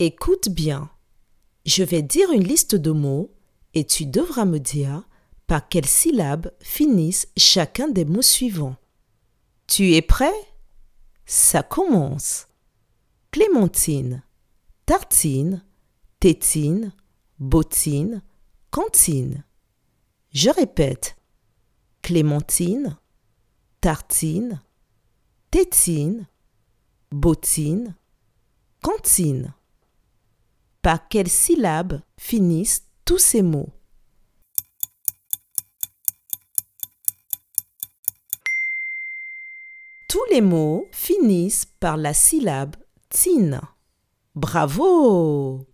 Écoute bien. Je vais dire une liste de mots et tu devras me dire par quelles syllabes finissent chacun des mots suivants. Tu es prêt? Ça commence. Clémentine, tartine, tétine, bottine, cantine. Je répète. Clémentine, tartine, tétine, bottine, cantine. Par quelles syllabes finissent tous ces mots Tous les mots finissent par la syllabe tine. Bravo